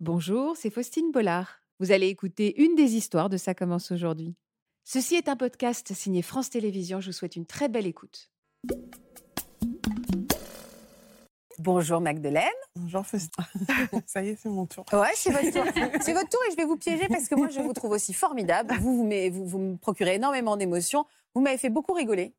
Bonjour, c'est Faustine Bollard. Vous allez écouter une des histoires de Ça commence aujourd'hui. Ceci est un podcast signé France Télévisions. Je vous souhaite une très belle écoute. Bonjour Magdeleine. Bonjour Faustine. Ça y est, c'est mon tour. Ouais, c'est votre tour. c'est votre tour et je vais vous piéger parce que moi, je vous trouve aussi formidable. Vous, vous, me- vous- vous me procurez énormément d'émotions. Vous m'avez fait beaucoup rigoler.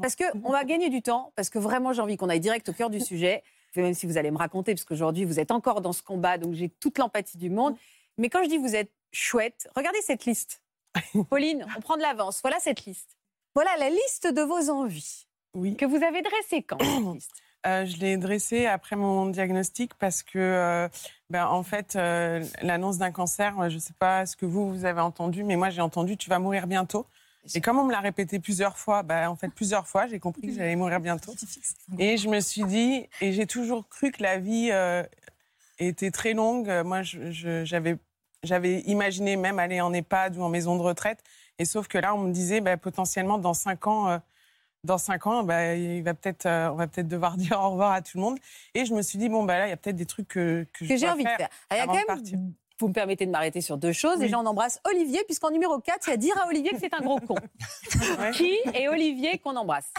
Parce qu'on va gagner du temps, parce que vraiment, j'ai envie qu'on aille direct au cœur du sujet. Même si vous allez me raconter, parce qu'aujourd'hui, vous êtes encore dans ce combat, donc j'ai toute l'empathie du monde. Mais quand je dis vous êtes chouette, regardez cette liste. Pauline, on prend de l'avance. Voilà cette liste. Voilà la liste de vos envies Oui, que vous avez dressée quand cette liste? Euh, je l'ai dressé après mon diagnostic parce que, euh, ben, en fait, euh, l'annonce d'un cancer, je ne sais pas ce que vous, vous avez entendu, mais moi, j'ai entendu tu vas mourir bientôt. Et comme on me l'a répété plusieurs fois, ben, en fait, plusieurs fois, j'ai compris que j'allais mourir bientôt. Et je me suis dit, et j'ai toujours cru que la vie euh, était très longue. Moi, j'avais j'avais imaginé même aller en EHPAD ou en maison de retraite. Et sauf que là, on me disait, ben, potentiellement, dans cinq ans, euh, dans cinq ans, bah, il va peut-être, euh, on va peut-être devoir dire au revoir à tout le monde. Et je me suis dit, bon, bah, là, il y a peut-être des trucs que, que, que j'ai envie de faire. Alors, il y a quand même. Vous me permettez de m'arrêter sur deux choses. Oui. Déjà, on embrasse Olivier, puisqu'en numéro 4, il y a dire à Olivier que c'est un gros con. Ouais. Qui est Olivier qu'on embrasse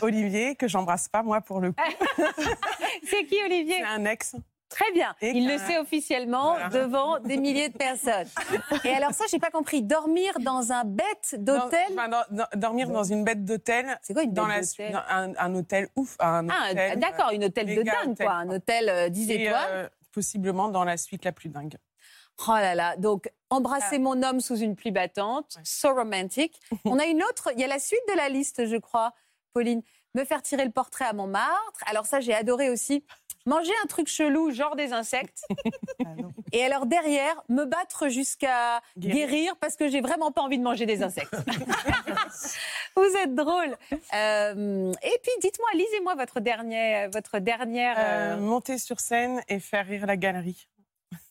Olivier, que j'embrasse pas, moi, pour le coup. C'est qui Olivier C'est un ex. Très bien. Et il le sait officiellement Voilà. devant des milliers de personnes. Et alors ça, j'ai pas compris. Dormir dans un bête d'hôtel Dans- enfin, dormir dans une bête d'hôtel. C'est quoi une bête d'hôtel un, un hôtel ouf. Un Ah, hôtel, d'accord, une hôtel de méga dingue, hôtel, quoi. Un hôtel euh, 10 Et, étoiles. euh, possiblement dans la suite la plus dingue. Oh là là. Donc, embrasser Ah. mon homme sous une pluie battante, Ouais. so romantique. On a une autre, il y a la suite de la liste, je crois, Pauline. Me faire tirer le portrait à Montmartre. Alors ça, j'ai adoré aussi. Manger un truc chelou, genre des insectes. Et alors derrière, me battre jusqu'à guérir. Guérir. parce que j'ai vraiment pas envie de manger des insectes. Vous êtes drôle. Euh, et puis, dites-moi, lisez-moi votre dernière, votre dernière Euh, euh, monter sur scène et faire rire la galerie.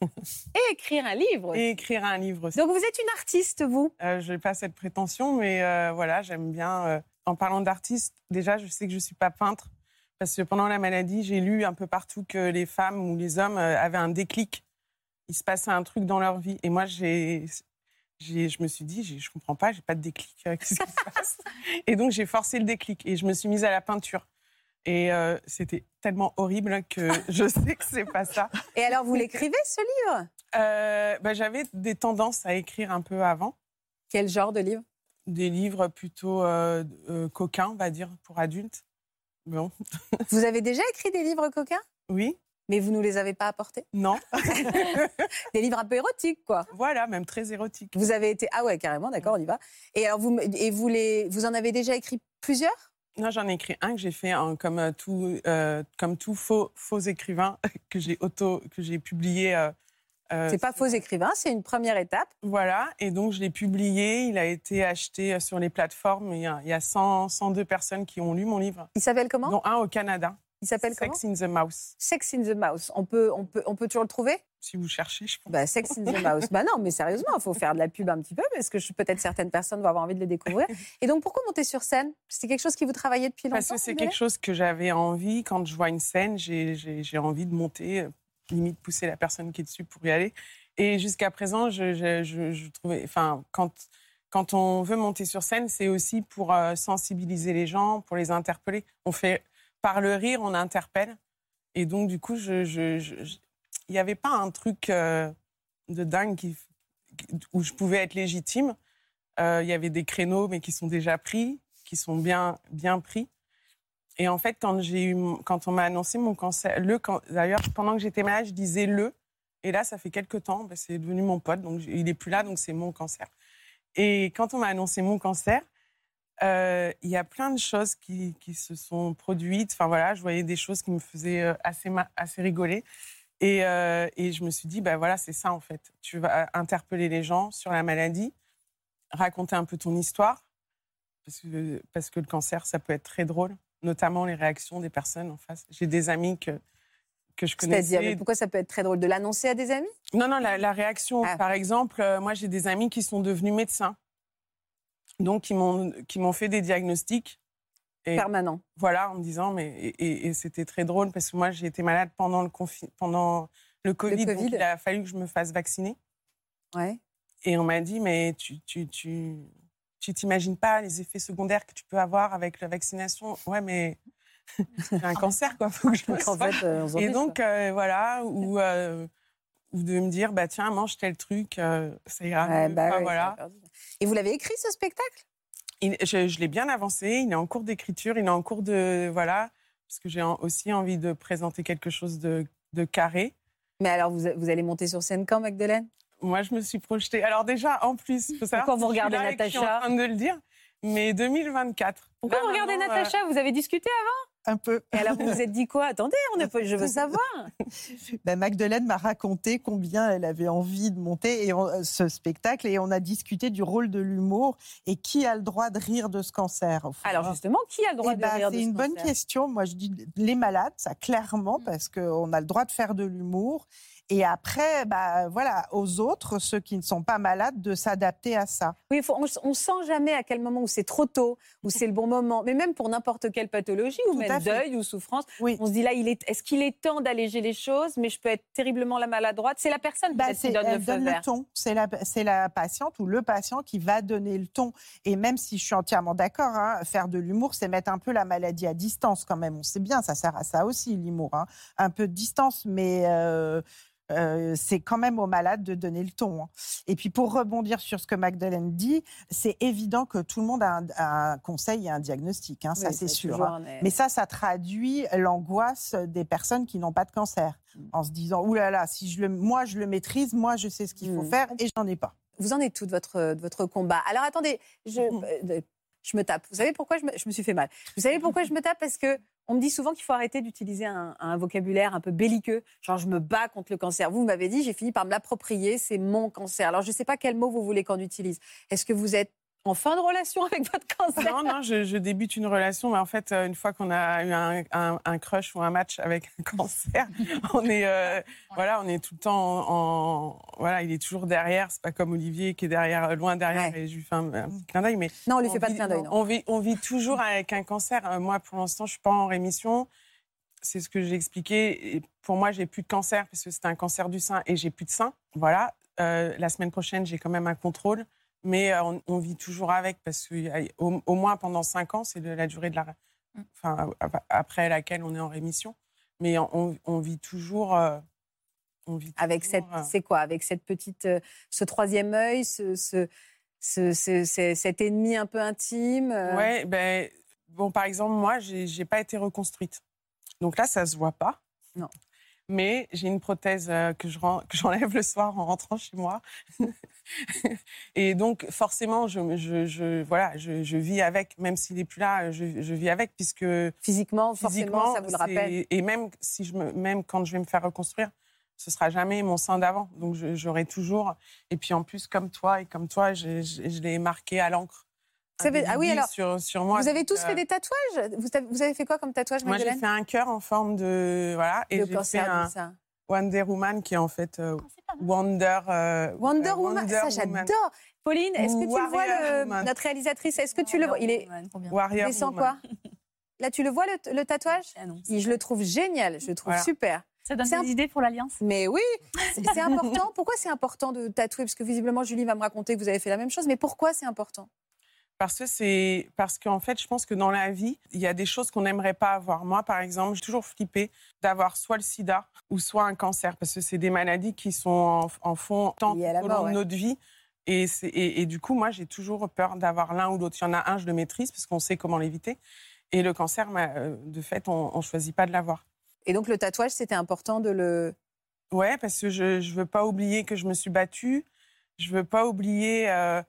Et écrire un livre. Et écrire un livre aussi. Donc vous êtes une artiste, vous? Euh, je n'ai pas cette prétention, mais euh, voilà, j'aime bien. euh, en parlant d'artiste, déjà, je sais que je ne suis pas peintre, parce que pendant la maladie, j'ai lu un peu partout que les femmes ou les hommes avaient un déclic. Il se passait un truc dans leur vie. Et moi, j'ai, je me suis dit, je ne comprends pas, j'ai pas de déclic. Qu'est-ce qui se passe? Et donc, j'ai forcé le déclic et je me suis mise à la peinture. Et euh, c'était tellement horrible que je sais que c'est pas ça. Et alors, vous l'écrivez, ce livre? Euh, bah, j'avais des tendances à écrire un peu avant. Quel genre de livre? Des livres plutôt euh, euh, coquins, on va dire, pour adultes. Bon, Vous avez déjà écrit des livres coquins? Oui, Mais vous nous les avez pas apportés? Non, Des livres un peu érotiques, quoi. voilà, même très érotique. Vous avez été... Ah ouais, carrément, d'accord, on y va. Et alors, vous, et vous, les... vous en avez déjà écrit plusieurs? Non, j'en ai écrit un que j'ai fait en- comme euh, tout, euh, comme tout faux, faux écrivain que j'ai auto, que j'ai publié. euh, euh, C'est pas faux écrivain, c'est une première étape. Voilà, et donc je l'ai publié. Il a été acheté sur les plateformes. Il y a, il y a 100, 102 personnes qui ont lu mon livre, Il s'appelle comment? Dont un au Canada. Il s'appelle comment? Sex in the Mouse. Sex in the Mouse. On peut, on peut, on peut toujours le trouver? Si vous cherchez, je pense. bah, Sex in the Mouse. Bah non, mais sérieusement, il faut faire de la pub un petit peu parce que peut-être certaines personnes vont avoir envie de le découvrir. Et donc, pourquoi monter sur scène? C'est quelque chose qui vous travaillait depuis longtemps Parce que c'est quelque chose que j'avais envie. Quand je vois une scène, j'ai- envie de monter, euh, limite pousser la personne qui est dessus pour y aller. Et jusqu'à présent, je, je- je- je trouvais, enfin, quand, quand on veut monter sur scène, c'est aussi pour euh, sensibiliser les gens, pour les interpeller. On fait par le rire, on interpelle. Et donc, du coup, je, il n'y avait pas un truc euh, de dingue où je pouvais être légitime. Euh, Il y avait des créneaux, mais qui sont déjà pris, qui sont bien, bien pris. Et en fait, quand, eu, quand on m'a annoncé mon cancer, le d'ailleurs, pendant que j'étais malade, je disais le. Et là, ça fait quelques temps, ben, c'est devenu mon pote, donc il n'est plus là, donc c'est mon cancer. Et quand on m'a annoncé mon cancer, euh, il y a plein de choses qui, qui se sont produites. Enfin voilà, je voyais des choses qui me faisaient euh, assez, assez rigoler. Et, euh, et je me suis dit, ben voilà, c'est ça en fait. Tu vas interpeller les gens sur la maladie, raconter un peu ton histoire, parce que, parce que le cancer, ça peut être très drôle, notamment les réactions des personnes en face. J'ai des amis que, que je C'est-à-dire, mais connaissais. pourquoi ça peut être très drôle? De l'annoncer à des amis? Non, non, la, la réaction. Ah. Par exemple, moi, j'ai des amis qui sont devenus médecins. Donc, qui m'ont qui m'ont fait des diagnostics. Et Permanent. voilà, en me disant, mais. Et, et- et c'était très drôle parce que moi, j'ai été malade pendant le confi- pendant le Covid, Le donc il a fallu que je me fasse vacciner. Ouais. Et on m'a dit, mais tu tu, tu, tu t'imagines pas les effets secondaires que tu peux avoir avec la vaccination? Ouais, mais j'ai un cancer, quoi. Faut que je Donc, en fait, euh, Et donc, euh, voilà, ou, euh, ou de me dire, bah tiens, mange tel truc, euh, ça ira Ouais, bah ouais, voilà. Et vous l'avez écrit ce spectacle? Il- je je l'ai bien avancé, il est en cours d'écriture, il est en cours de. Voilà, parce que j'ai aussi envie de présenter quelque chose de, de carré. Mais alors, vous, vous allez monter sur scène quand, Magdalene Moi, je me suis projetée. Alors, déjà, en plus, il faut savoir. Pourquoi vous regardez que Je suis en Natacha? train de le dire, mais 2024. Pourquoi Là, vous regardez maintenant, Natacha? Vous avez discuté Un peu. Et alors, vous vous êtes dit quoi? Attendez, on pas- je veux savoir. Ben, Magdalene m'a raconté combien elle avait envie de monter et on- ce spectacle et on a discuté du rôle de l'humour et qui a le droit de rire de ce cancer. Alors, justement, qui a le droit Eh de ben, rire de C'est ce une bonne cancer? question. Moi, je dis les malades, ça clairement, Mm. parce qu'on a le droit de faire de l'humour. Et après, bah, voilà, aux autres, ceux qui ne sont pas malades, de s'adapter à ça. Oui, faut- on, on sent jamais à quel moment où c'est trop tôt, où c'est le bon moment. Mais même pour n'importe quelle pathologie, ou Tout même deuil ou souffrance, Oui. on se dit là, il est, est-ce qu'il est temps d'alléger les choses Mais je peux être terriblement la maladroite? C'est la personne Bah, qui donne le elle feu donne le ton. C'est la, c'est la patiente ou le patient qui va donner le ton. Et même si je suis entièrement d'accord, hein, faire de l'humour, c'est mettre un peu la maladie à distance quand même. On sait bien, ça sert à ça aussi, l'humour. hein. Un peu de distance, mais euh, euh, c'est quand même aux malades de donner le ton. hein. Et puis pour rebondir sur ce que Magdalene dit, c'est évident que tout le monde a un, un conseil et un diagnostic, hein, ça c'est sûr. hein. Mais ça, ça traduit l'angoisse des personnes qui n'ont pas de cancer, Mm. en se disant Ouh là là, si je le, moi je le maîtrise, moi je sais ce qu'il faut Mm. faire et j'en ai pas. Vous en êtes tout de votre, de votre combat. Alors attendez, je, Mhm. euh, je me tape. Vous savez pourquoi je me, je me suis fait mal Vous savez pourquoi je me tape? Parce que on me dit souvent qu'il faut arrêter d'utiliser un, vocabulaire un peu belliqueux. Genre, je me bats contre le cancer. Vous m'avez dit, j'ai fini par me l'approprier, c'est mon cancer. Alors, je ne sais pas quel mot vous voulez qu'on utilise. Est-ce que vous êtes en fin de relation avec votre cancer Non, non, je, je débute une relation, mais en fait, euh, une fois qu'on a eu un, un- un crush ou un match avec un cancer, on est, euh, voilà, on est tout le temps en, en- voilà, il est toujours derrière. C'est pas comme Olivier qui est derrière, euh, loin derrière, Ouais. et je lui fais un, un petit clin d'œil, mais Non, on lui on fait pas de clin d'œil. On vit, on vit toujours avec un cancer. Moi, pour l'instant, je suis pas en rémission. C'est ce que j'ai expliqué. Et pour moi, j'ai plus de cancer parce que c'est un cancer du sein et j'ai plus de sein. Voilà. Euh, la semaine prochaine, j'ai quand même un contrôle, mais euh, on, on vit toujours avec parce que euh, au, moins pendant cinq ans, c'est la durée de la, enfin ap- après laquelle on est en rémission. Mais on, on vit toujours. euh, on vit Avec cette, euh, c'est quoi? Avec cette petite, euh, ce troisième œil, ce, ce, ce- ce- ce- cet ennemi un peu intime. Ouais, ben, bon, par exemple, moi, j'ai j'ai pas été reconstruite. Donc là, ça se voit pas. Non. Mais j'ai une prothèse euh, que je j'enlève le soir en rentrant chez moi. Et donc, forcément, je, me- je, je- voilà, je, vis avec, même s'il n'est plus là, je, vis avec, puisque Physiquement, forcément, physiquement, ça vous le rappelle. Et même, si je me, même quand je vais me faire reconstruire, ce sera jamais mon sein d'avant. Donc, j'aurai toujours. Et puis, en plus, comme toi et comme toi, je l'ai marqué à l'encre. Vous savez- ah oui, alors, sur, sur moi. vous avez tous euh, fait des tatouages? Vous avez, vous avez fait quoi comme tatouage, Moi, j'ai fait un cœur en forme de. Voilà. Et j'ai fait un. Wonder Woman qui est en fait euh, Wonder. euh, Wonder euh, Woman, ça j'adore. Pauline, est-ce que tu le vois, le- notre réalisatrice Est-ce que tu le vois? Il est Warrior descend Woman. quoi? Là, tu le vois le, le tatouage? Ah non, Je le trouve génial, je le trouve Voilà. super. Ça donne des idées pour l'Alliance? Mais oui, c'est c'est important. Pourquoi c'est important de tatouer? Parce que visiblement, Julie va me raconter que vous avez fait la même chose. Mais pourquoi c'est important? Parce que c'est parce qu'en fait, je pense que dans la vie, il y a des choses qu'on n'aimerait pas avoir. Moi, par exemple, j'ai toujours flippé d'avoir soit le SIDA ou soit un cancer, parce que c'est des maladies qui sont en, en fond tant au mort, long ouais. de notre vie. Et, c'est- et, et du coup, moi, j'ai toujours peur d'avoir l'un ou l'autre. Il y en a un, je le maîtrise parce qu'on sait comment l'éviter. Et le cancer, bah, euh, de fait, on ne choisit pas de l'avoir. Et donc, le tatouage, c'était important de le. Ouais, parce que je ne veux pas oublier que je me suis battue. Je veux pas oublier euh,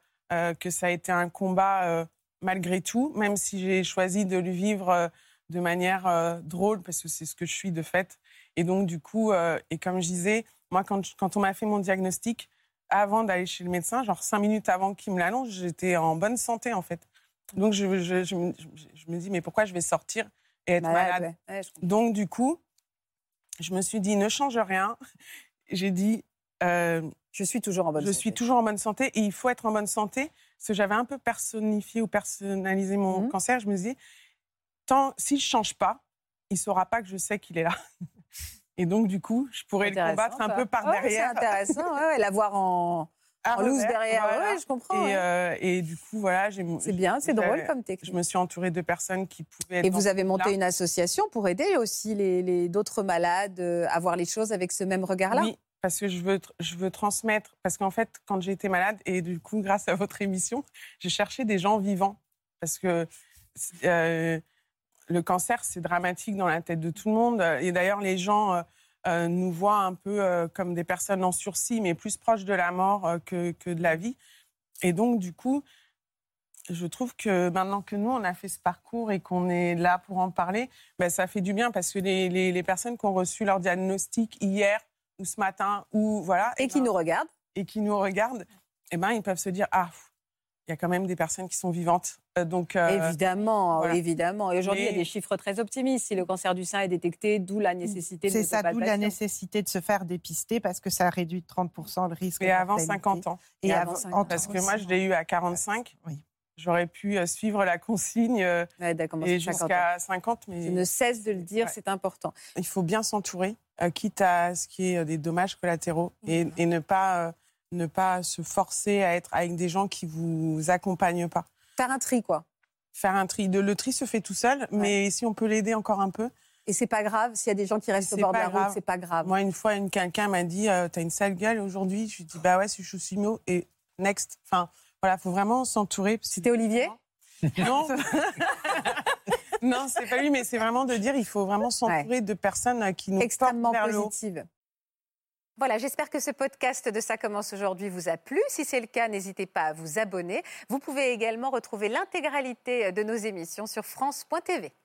que ça a été un combat euh, malgré tout, même si j'ai choisi de le vivre euh, de manière euh, drôle, parce que c'est ce que je suis de fait. Et donc, du coup, euh, et comme je disais, moi, quand, je- quand on m'a fait mon diagnostic, avant d'aller chez le médecin, genre cinq minutes avant qu'il me l'annonce, j'étais en bonne santé, en fait. Donc, je, je, je me- dis, mais pourquoi je vais sortir et être Malade, malade? ouais. Ouais, je comprends. donc, du coup, je me suis dit, ne change rien. J'ai dit, euh, Je suis toujours en bonne je santé. suis toujours en bonne santé et il faut être en bonne santé. Parce que j'avais un peu personnifié ou personnalisé mon Mhm. cancer. Je me disais, tant, si je change pas, il saura pas que je sais qu'il est là. Et donc, du coup, je pourrais le combattre un peu par derrière. C'est intéressant, ouais, l'avoir en, loose derrière. voilà. Ouais, je comprends. Et, euh, et du coup, voilà, c'est bien, c'est drôle comme technique. Je me suis entourée de personnes qui pouvaient être Et vous avez monté une association pour aider aussi les, les- d'autres malades euh, à voir les choses avec ce même regard-là? Oui, parce que je veux, je veux transmettre. Parce qu'en fait, quand j'ai été malade, et du coup, grâce à votre émission, j'ai cherché des gens vivants. Parce que euh, le cancer, c'est dramatique dans la tête de tout le monde. Et d'ailleurs, les gens euh, euh, nous voient un peu comme des personnes en sursis, mais plus proches de la mort que, que de la vie. Et donc, du coup, je trouve que maintenant que nous, on a fait ce parcours et qu'on est là pour en parler, ben, ça fait du bien parce que les- les personnes qui ont reçu leur diagnostic hier ou ce matin, ou voilà, Et eh qui ben, nous regardent et qui nous regardent, eh ben, ils peuvent se dire Ah, il y a quand même des personnes qui sont vivantes. Euh, donc, euh, Évidemment, voilà. évidemment. Et aujourd'hui, il y a des chiffres très optimistes. Si le cancer du sein est détecté, d'où la nécessité de C'est ça, d'où la nécessité de se faire dépister parce que ça réduit de 30% le risque. et avant mortalité. 50 ans. Et, Et avant, avant 50 entre- Parce que moi, je l'ai eu à 45. Oui. J'aurais pu euh, suivre la consigne Ouais, et c'est 50 ans. jusqu'à 50, mais Je ne cesse de le dire, Ouais. c'est important. il faut bien s'entourer, quitte à ce qui est euh, des dommages collatéraux, et, Mhm. et ne, pas, euh, ne pas se forcer à être avec des gens qui vous accompagnent pas. Faire un tri, quoi. Faire un tri. Le tri se fait tout seul, mais si on peut l'aider encore un peu. Et c'est pas grave, s'il y a des gens qui restent au bord de la route, c'est pas grave. Moi, une fois, une, quelqu'un m'a dit euh, T'as une sale gueule aujourd'hui Je lui dit Bah ouais, je suis chimio. Et next. Enfin, voilà, faut vraiment s'entourer. C'était Olivier? Non, non c'est pas lui, mais c'est vraiment de dire il faut vraiment s'entourer de personnes euh, qui nous Extrêmement portent vers le haut. positive. Voilà, j'espère que ce podcast de Ça commence aujourd'hui vous a plu. Si c'est le cas, n'hésitez pas à vous abonner. Vous pouvez également retrouver l'intégralité de nos émissions sur France.tv.